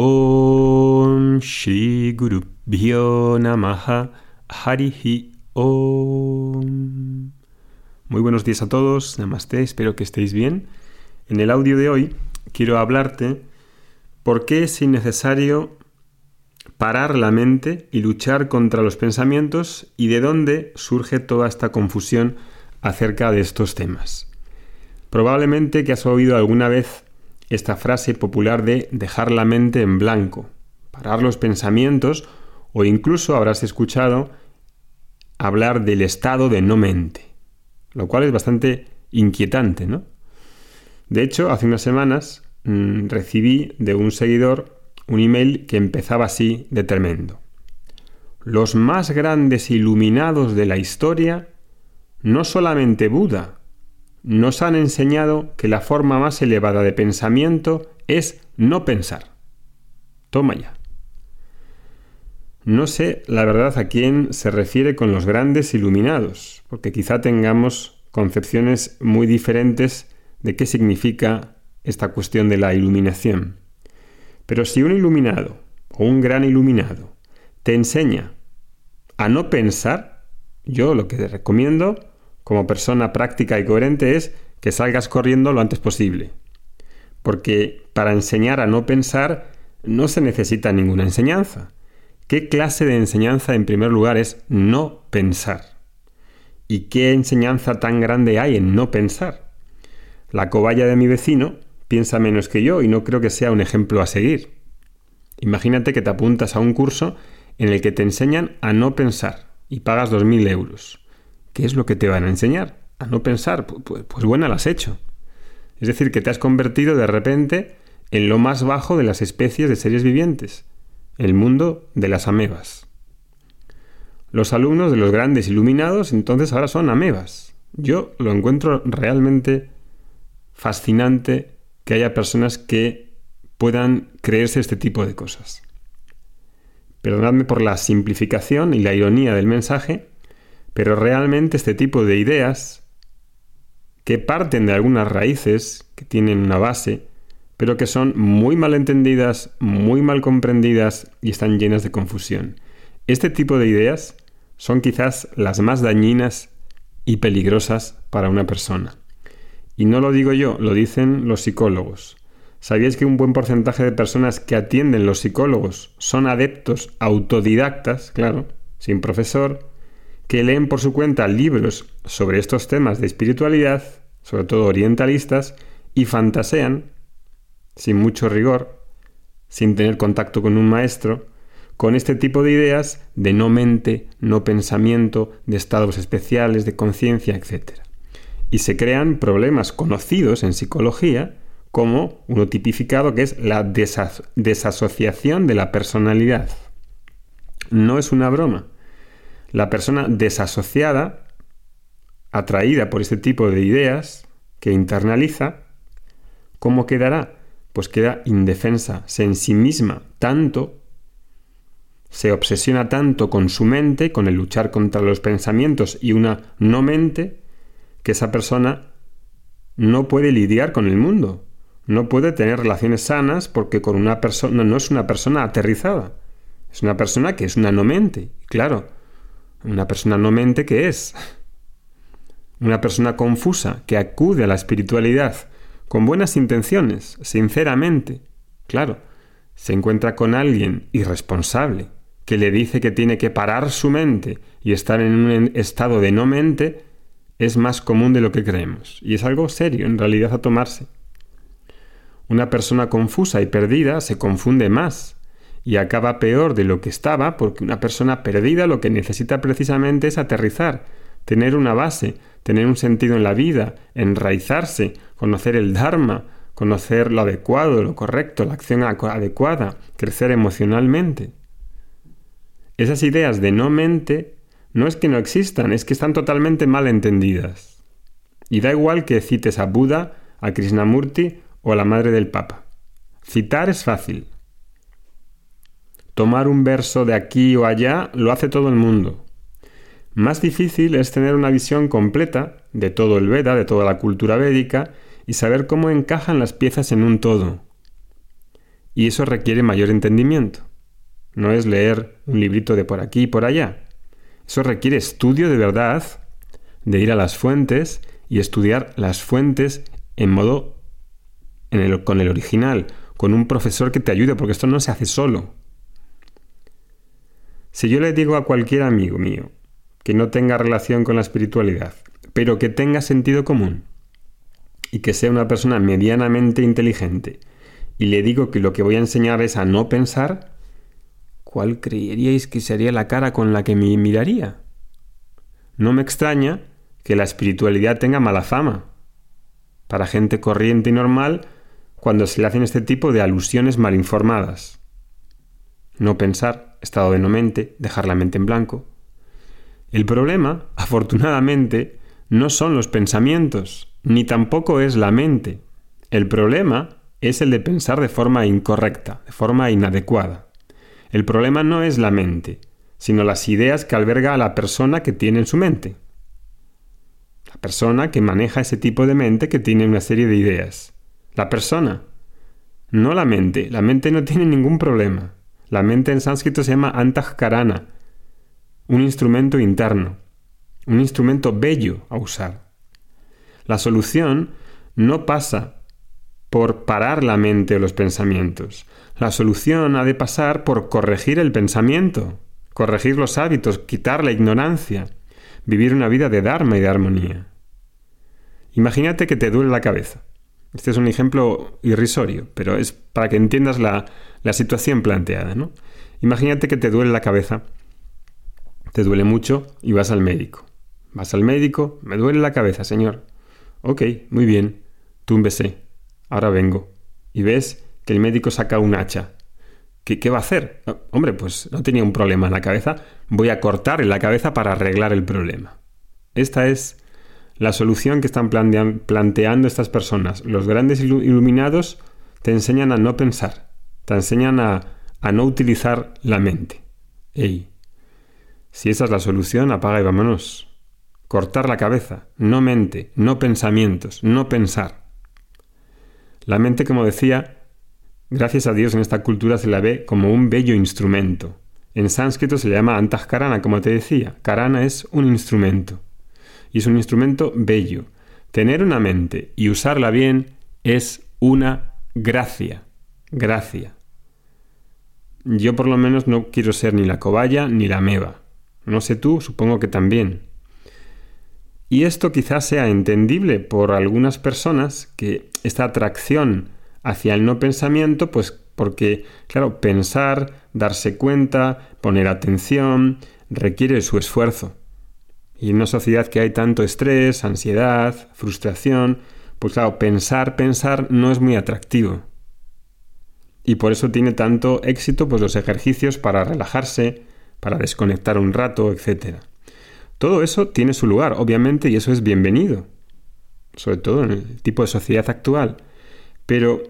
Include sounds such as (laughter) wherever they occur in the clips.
Om Shri Guru Namaha Harihi Om. Muy buenos días a todos, Namaste, espero que estéis bien. En el audio de hoy quiero hablarte por qué es innecesario parar la mente y luchar contra los pensamientos y de dónde surge toda esta confusión acerca de estos temas. Probablemente que has oído alguna vez esta frase popular de dejar la mente en blanco, parar los pensamientos o incluso habrás escuchado hablar del estado de no mente, lo cual es bastante inquietante, ¿no? De hecho, hace unas semanas mmm, recibí de un seguidor un email que empezaba así de tremendo. Los más grandes iluminados de la historia, no solamente Buda, nos han enseñado que la forma más elevada de pensamiento es no pensar. Toma ya. No sé la verdad a quién se refiere con los grandes iluminados, porque quizá tengamos concepciones muy diferentes de qué significa esta cuestión de la iluminación. Pero si un iluminado o un gran iluminado te enseña a no pensar, yo lo que te recomiendo como persona práctica y coherente es que salgas corriendo lo antes posible. Porque para enseñar a no pensar no se necesita ninguna enseñanza. ¿Qué clase de enseñanza en primer lugar es no pensar? ¿Y qué enseñanza tan grande hay en no pensar? La cobaya de mi vecino piensa menos que yo y no creo que sea un ejemplo a seguir. Imagínate que te apuntas a un curso en el que te enseñan a no pensar y pagas 2.000 euros. ¿Qué es lo que te van a enseñar? A no pensar, pues, buena la has hecho. Es decir, que te has convertido de repente en lo más bajo de las especies de seres vivientes, el mundo de las amebas. Los alumnos de los grandes iluminados entonces ahora son amebas. Yo lo encuentro realmente fascinante que haya personas que puedan creerse este tipo de cosas. Perdonadme por la simplificación y la ironía del mensaje, pero realmente este tipo de ideas, que parten de algunas raíces, que tienen una base, pero que son muy mal entendidas, muy mal comprendidas y están llenas de confusión. Este tipo de ideas son quizás las más dañinas y peligrosas para una persona. Y no lo digo yo, lo dicen los psicólogos. ¿Sabíais que un buen porcentaje de personas que atienden los psicólogos son adeptos autodidactas, claro, sin profesor, que leen por su cuenta libros sobre estos temas de espiritualidad, sobre todo orientalistas, y fantasean, sin mucho rigor, sin tener contacto con un maestro, con este tipo de ideas de no mente, no pensamiento, de estados especiales, de conciencia, etc. Y se crean problemas conocidos en psicología como uno tipificado que es la desasociación de la personalidad. No es una broma. La persona desasociada, atraída por este tipo de ideas que internaliza, ¿cómo quedará? Pues queda indefensa, se en sí misma tanto, se obsesiona tanto con su mente, con el luchar contra los pensamientos y una no mente, que esa persona no puede lidiar con el mundo, no puede tener relaciones sanas porque con una persona no es una persona aterrizada, es una persona que es una no mente, claro, una persona no mente que es. Una persona confusa que acude a la espiritualidad con buenas intenciones, sinceramente. Claro, se encuentra con alguien irresponsable que le dice que tiene que parar su mente y estar en un estado de no mente, es más común de lo que creemos. Y es algo serio, en realidad, a tomarse. Una persona confusa y perdida se confunde más y acaba peor de lo que estaba porque una persona perdida lo que necesita precisamente es aterrizar, tener una base, tener un sentido en la vida, enraizarse, conocer el Dharma, conocer lo adecuado, lo correcto, la acción adecuada, crecer emocionalmente. Esas ideas de no mente no es que no existan, es que están totalmente mal entendidas. Y da igual que cites a Buda, a Krishnamurti o a la madre del Papa. Citar es fácil, Tomar un verso de aquí o allá lo hace todo el mundo. Más difícil es tener una visión completa de todo el Veda, de toda la cultura védica, y saber cómo encajan las piezas en un todo. Y eso requiere mayor entendimiento. No es leer un librito de por aquí y por allá. Eso requiere estudio de verdad, de ir a las fuentes y estudiar las fuentes en modo con el original, con un profesor que te ayude, porque esto no se hace solo. Si yo le digo a cualquier amigo mío que no tenga relación con la espiritualidad, pero que tenga sentido común y que sea una persona medianamente inteligente, y le digo que lo que voy a enseñar es a no pensar, ¿cuál creeríais que sería la cara con la que me miraría? No me extraña que la espiritualidad tenga mala fama. Para gente corriente y normal, cuando se le hacen este tipo de alusiones mal informadas. No pensar, estado de no mente, dejar la mente en blanco. El problema, (laughs) afortunadamente, no son los pensamientos, ni tampoco es la mente. El problema es el de pensar de forma incorrecta, de forma inadecuada. El problema no es la mente, sino las ideas que alberga la persona que tiene en su mente. La persona que maneja ese tipo de mente que tiene una serie de ideas. La persona, no la mente. La mente no tiene ningún problema. La mente en sánscrito se llama antahkarana, un instrumento interno, un instrumento bello a usar. La solución no pasa por parar la mente o los pensamientos. La solución ha de pasar por corregir el pensamiento, corregir los hábitos, quitar la ignorancia, vivir una vida de Dharma y de armonía. Imagínate que te duele la cabeza. Este es un ejemplo irrisorio, pero es para que entiendas la, situación planteada. ¿no? Imagínate que te duele la cabeza, te duele mucho y vas al médico. Vas al médico, me duele la cabeza, señor. Ok, muy bien, túmbese, ahora vengo. Y ves que el médico saca un hacha. ¿Qué, ¿Qué, va a hacer? hombre, pues no tenía un problema en la cabeza, voy a cortar en la cabeza para arreglar el problema. Esta es la solución que están planteando estas personas. Los grandes iluminados te enseñan a no pensar, te enseñan a, no utilizar la mente. Ey, si esa es la solución, apaga y vámonos. Cortar la cabeza, no mente, no pensamientos, no pensar. La mente, como decía, gracias a Dios en esta cultura se la ve como un bello instrumento. En sánscrito se llama antahkarana, como te decía. Karana es un instrumento y es un instrumento bello. Tener una mente y usarla bien es una gracia. Gracia. Yo por lo menos no quiero ser ni la cobaya ni la meba. No sé tú, supongo que también. Y esto quizás sea entendible por algunas personas que esta atracción hacia el no pensamiento, pues porque, claro, pensar, darse cuenta, poner atención, requiere su esfuerzo. Y en una sociedad que hay tanto estrés, ansiedad, frustración, pues claro, pensar, pensar no es muy atractivo. Y por eso tiene tanto éxito pues los ejercicios para relajarse, para desconectar un rato, etc. Todo eso tiene su lugar, obviamente, y eso es bienvenido, sobre todo en el tipo de sociedad actual. Pero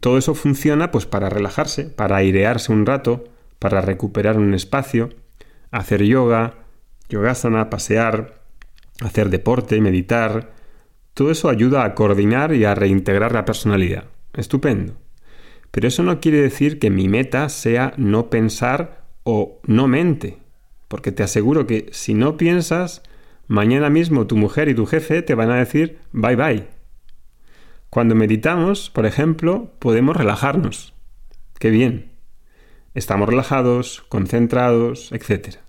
todo eso funciona pues para relajarse, para airearse un rato, para recuperar un espacio, hacer yoga, yogasana, pasear, hacer deporte, meditar, todo eso ayuda a coordinar y a reintegrar la personalidad. Estupendo. Pero eso no quiere decir que mi meta sea no pensar o no mente, porque te aseguro que si no piensas, mañana mismo tu mujer y tu jefe te van a decir bye bye. Cuando meditamos, por ejemplo, podemos relajarnos. Qué bien. Estamos relajados, concentrados, etc.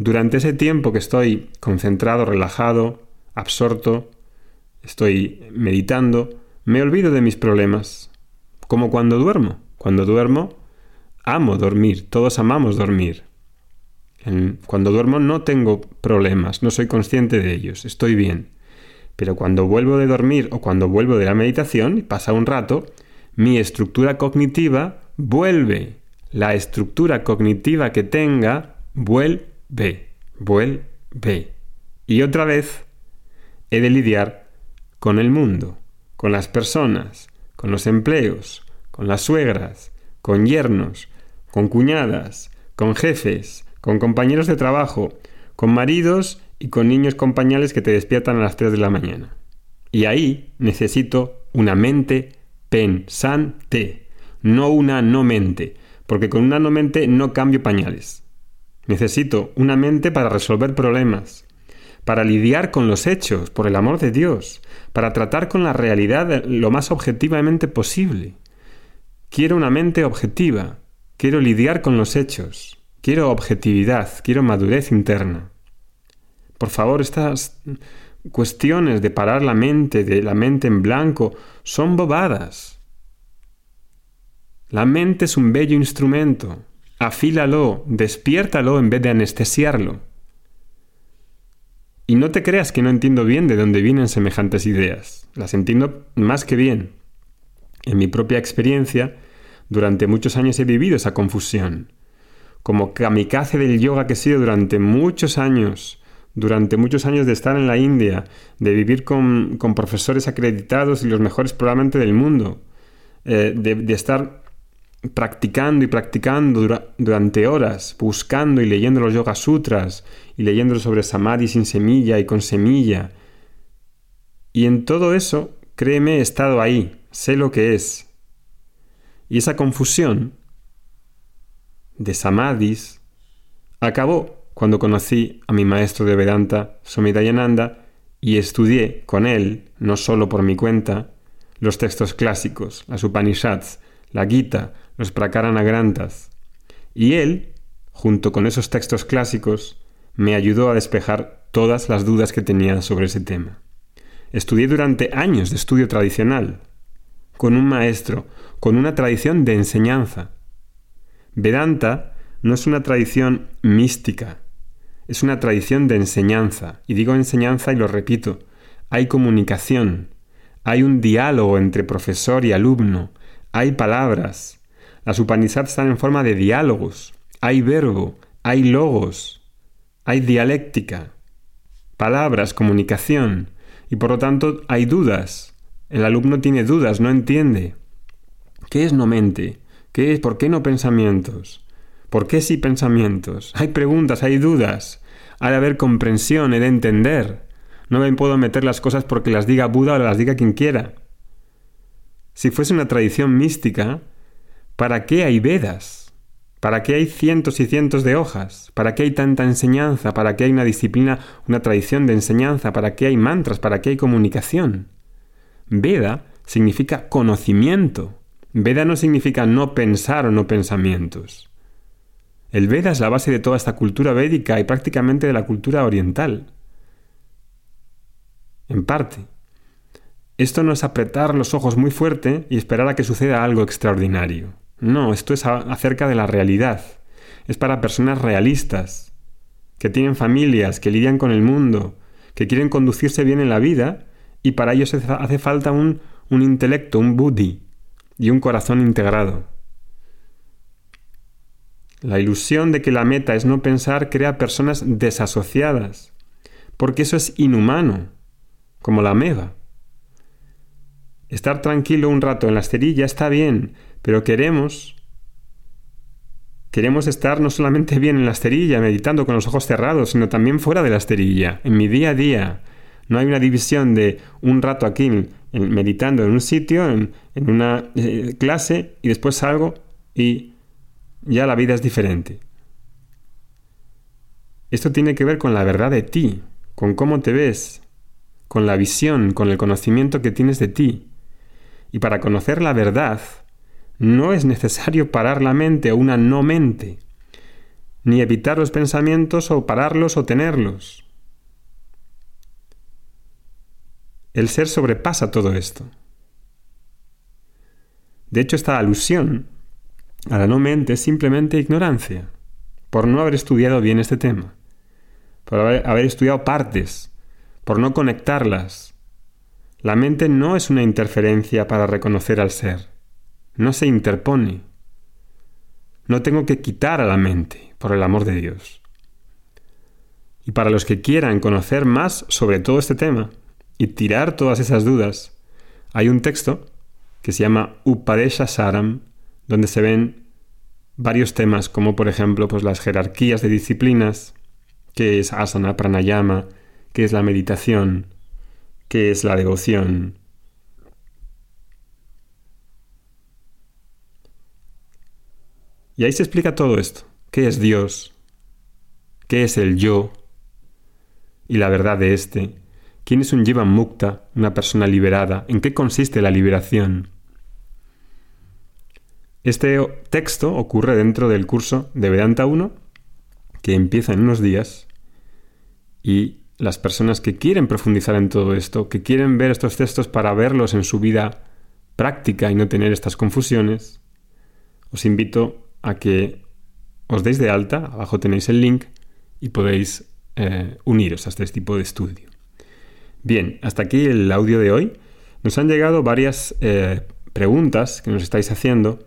Durante ese tiempo que estoy concentrado, relajado, absorto, estoy meditando, me olvido de mis problemas. Como cuando duermo. Cuando duermo, amo dormir. Todos amamos dormir. Cuando duermo no tengo problemas, no soy consciente de ellos, estoy bien. Pero cuando vuelvo de dormir o cuando vuelvo de la meditación, y pasa un rato, mi estructura cognitiva vuelve. La estructura cognitiva que tenga vuelve ve, vuelve. Y otra vez he de lidiar con el mundo, con las personas, con los empleos, con las suegras, con yernos, con cuñadas, con jefes, con compañeros de trabajo, con maridos y con niños compañales que te despiertan a las 3 de la mañana. Y ahí necesito una mente pensante. no una no mente, porque con una no mente no cambio pañales. Necesito una mente para resolver problemas, para lidiar con los hechos, por el amor de Dios, para tratar con la realidad lo más objetivamente posible. Quiero una mente objetiva, quiero lidiar con los hechos, quiero objetividad, quiero madurez interna. Por favor, estas cuestiones de parar la mente, de la mente en blanco, son bobadas. La mente es un bello instrumento. Afílalo, despiértalo en vez de anestesiarlo. Y no te creas que no entiendo bien de dónde vienen semejantes ideas. Las entiendo más que bien. En mi propia experiencia, durante muchos años he vivido esa confusión. Como kamikaze del yoga que he sido durante muchos años, durante muchos años de estar en la India, de vivir con, profesores acreditados y los mejores probablemente del mundo, eh, de estar practicando y practicando durante horas, buscando y leyendo los Yoga Sutras y leyendo sobre Samadhi sin semilla y con semilla. Y en todo eso, créeme, he estado ahí, sé lo que es. Y esa confusión de Samadhis acabó cuando conocí a mi maestro de Vedanta, Somidayananda, y estudié con él, no solo por mi cuenta, los textos clásicos, las Upanishads, la Gita, los Prakarana Grantas. Y él, junto con esos textos clásicos, me ayudó a despejar todas las dudas que tenía sobre ese tema. Estudié durante años de estudio tradicional, con un maestro, con una tradición de enseñanza. Vedanta no es una tradición mística, es una tradición de enseñanza. Y digo enseñanza y lo repito, hay comunicación, hay un diálogo entre profesor y alumno, hay palabras. Las Upanishads están en forma de diálogos. Hay verbo, hay logos, hay dialéctica, palabras, comunicación. Y por lo tanto hay dudas. El alumno tiene dudas, no entiende. ¿Qué es no mente? ¿Qué es? ¿Por qué no pensamientos? ¿Por qué sí pensamientos? Hay preguntas, hay dudas. Ha de haber comprensión, he de entender. No me puedo meter las cosas porque las diga Buda o las diga quien quiera. Si fuese una tradición mística, ¿para qué hay Vedas? ¿Para qué hay cientos y cientos de hojas? ¿Para qué hay tanta enseñanza? ¿Para qué hay una disciplina, una tradición de enseñanza? ¿Para qué hay mantras? ¿Para qué hay comunicación? Veda significa conocimiento. Veda no significa no pensar o no pensamientos. El Veda es la base de toda esta cultura védica y prácticamente de la cultura oriental. En parte. Esto no es apretar los ojos muy fuerte y esperar a que suceda algo extraordinario. No, esto es acerca de la realidad. Es para personas realistas, que tienen familias, que lidian con el mundo, que quieren conducirse bien en la vida y para ello hace falta un, un intelecto, un buddhi y un corazón integrado. La ilusión de que la meta es no pensar crea personas desasociadas, porque eso es inhumano, como la meva. Estar tranquilo un rato en la esterilla está bien, pero queremos queremos estar no solamente bien en la esterilla, meditando con los ojos cerrados, sino también fuera de la esterilla, en mi día a día. No hay una división de un rato aquí meditando en un sitio, en, una eh, clase, y después salgo y ya la vida es diferente. Esto tiene que ver con la verdad de ti, con cómo te ves, con la visión, con el conocimiento que tienes de ti. Y para conocer la verdad, no es necesario parar la mente o una no mente, ni evitar los pensamientos o pararlos o tenerlos. El ser sobrepasa todo esto. De hecho, esta alusión a la no mente es simplemente ignorancia, por no haber estudiado bien este tema, por haber, haber estudiado partes, por no conectarlas, la mente no es una interferencia para reconocer al ser. No se interpone. No tengo que quitar a la mente, por el amor de Dios. Y para los que quieran conocer más sobre todo este tema y tirar todas esas dudas, hay un texto que se llama Upadesha Saram, donde se ven varios temas, como por ejemplo pues las jerarquías de disciplinas, qué es asana, pranayama, qué es la meditación, ¿Qué es la devoción? Y ahí se explica todo esto. ¿Qué es Dios? ¿Qué es el yo? Y la verdad de éste. ¿Quién es un Jivan Mukta, una persona liberada? ¿En qué consiste la liberación? Este texto ocurre dentro del curso de Vedanta 1, que empieza en unos días, y las personas que quieren profundizar en todo esto, que quieren ver estos textos para verlos en su vida práctica y no tener estas confusiones, os invito a que os deis de alta, abajo tenéis el link y podéis eh, uniros a este tipo de estudio. Bien, hasta aquí el audio de hoy. Nos han llegado varias eh, preguntas que nos estáis haciendo,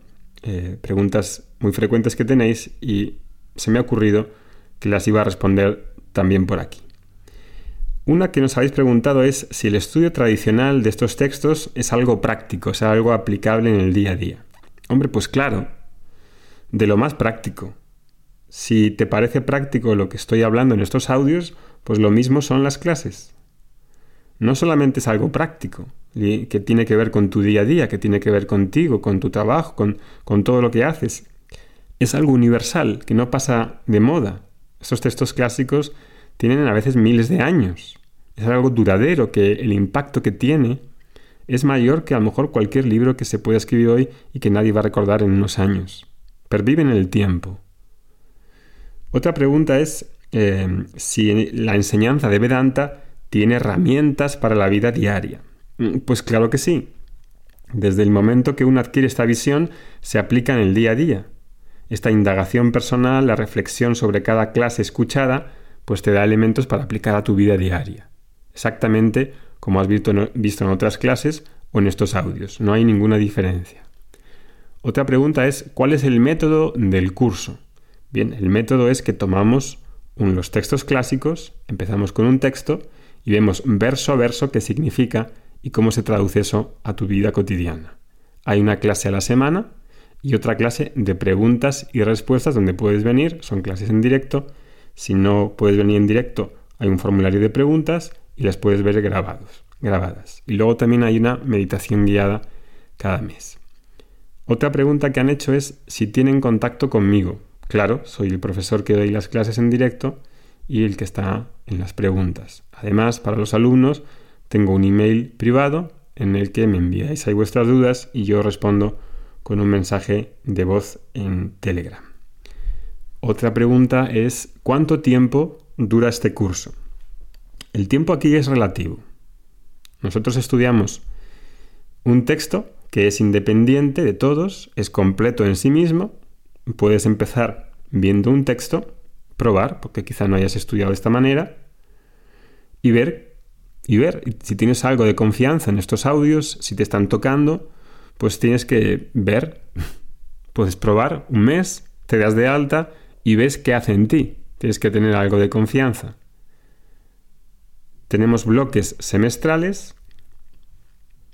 eh, preguntas muy frecuentes que tenéis y se me ha ocurrido que las iba a responder también por aquí. Una que nos habéis preguntado es si el estudio tradicional de estos textos es algo práctico, es algo aplicable en el día a día. Hombre, pues claro, de lo más práctico. Si te parece práctico lo que estoy hablando en estos audios, pues lo mismo son las clases. No solamente es algo práctico, que tiene que ver con tu día a día, que tiene que ver contigo, con tu trabajo, con, todo lo que haces. Es algo universal, que no pasa de moda. Estos textos clásicos tienen a veces miles de años. Es algo duradero que el impacto que tiene es mayor que a lo mejor cualquier libro que se pueda escribir hoy y que nadie va a recordar en unos años. Perviven en el tiempo. Otra pregunta es eh, si la enseñanza de Vedanta tiene herramientas para la vida diaria. Mm, pues claro que sí. Desde el momento que uno adquiere esta visión, se aplica en el día a día. Esta indagación personal, la reflexión sobre cada clase escuchada, pues te da elementos para aplicar a tu vida diaria. Exactamente como has visto en otras clases o en estos audios. No hay ninguna diferencia. Otra pregunta es, ¿cuál es el método del curso? Bien, el método es que tomamos los textos clásicos, empezamos con un texto y vemos verso a verso qué significa y cómo se traduce eso a tu vida cotidiana. Hay una clase a la semana y otra clase de preguntas y respuestas donde puedes venir, son clases en directo si no puedes venir en directo, hay un formulario de preguntas y las puedes ver grabados, grabadas. Y luego también hay una meditación guiada cada mes. Otra pregunta que han hecho es si tienen contacto conmigo. Claro, soy el profesor que doy las clases en directo y el que está en las preguntas. Además, para los alumnos, tengo un email privado en el que me enviáis ahí vuestras dudas y yo respondo con un mensaje de voz en Telegram. Otra pregunta es, ¿cuánto tiempo dura este curso? El tiempo aquí es relativo. Nosotros estudiamos un texto que es independiente de todos, es completo en sí mismo. Puedes empezar viendo un texto, probar, porque quizá no hayas estudiado de esta manera, y ver, y ver si tienes algo de confianza en estos audios, si te están tocando, pues tienes que ver, (laughs) puedes probar un mes, te das de alta y ves qué hace en ti. Tienes que tener algo de confianza. Tenemos bloques semestrales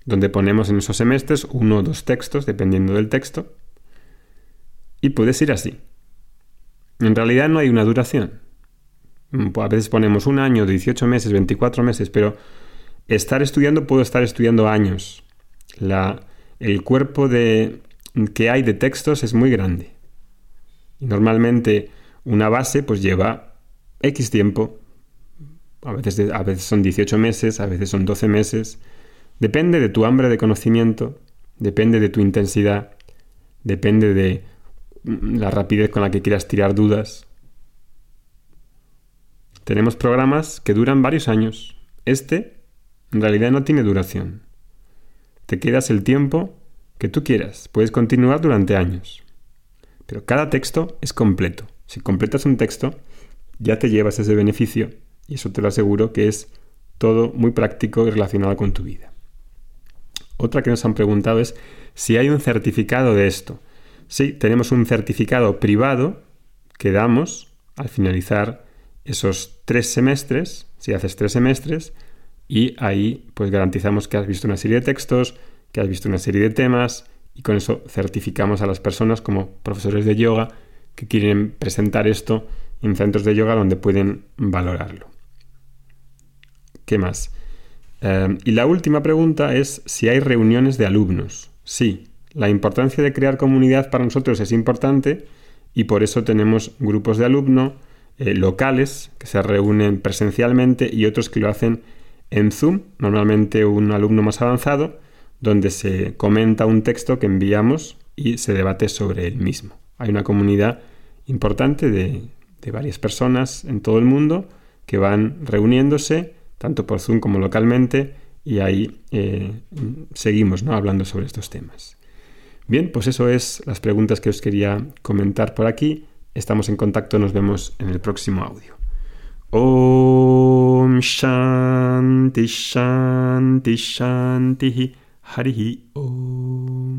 donde ponemos en esos semestres uno o dos textos, dependiendo del texto, y puedes ir así. En realidad no hay una duración. A veces ponemos un año, 18 meses, 24 meses, pero estar estudiando puedo estar estudiando años. La, el cuerpo de, que hay de textos es muy grande. Y normalmente una base pues lleva X tiempo. A veces, a veces son 18 meses, a veces son 12 meses. Depende de tu hambre de conocimiento, depende de tu intensidad, depende de la rapidez con la que quieras tirar dudas. Tenemos programas que duran varios años. Este, en realidad, no tiene duración. Te quedas el tiempo que tú quieras. Puedes continuar durante años. Pero cada texto es completo. Si completas un texto, ya te llevas ese beneficio y eso te lo aseguro que es todo muy práctico y relacionado con tu vida. Otra que nos han preguntado es si hay un certificado de esto. Sí, tenemos un certificado privado que damos al finalizar esos tres semestres, si haces tres semestres, y ahí pues garantizamos que has visto una serie de textos, que has visto una serie de temas y con eso certificamos a las personas como profesores de yoga que quieren presentar esto en centros de yoga donde pueden valorarlo. ¿Qué más? Eh, y la última pregunta es si hay reuniones de alumnos. Sí, la importancia de crear comunidad para nosotros es importante y por eso tenemos grupos de alumnos eh, locales que se reúnen presencialmente y otros que lo hacen en Zoom, normalmente un alumno más avanzado, donde se comenta un texto que enviamos y se debate sobre el mismo. Hay una comunidad importante de, varias personas en todo el mundo que van reuniéndose, tanto por Zoom como localmente, y ahí eh, seguimos ¿no? hablando sobre estos temas. Bien, pues eso es las preguntas que os quería comentar por aquí. Estamos en contacto, nos vemos en el próximo audio. Om Shanti Shanti Shanti Harihi Om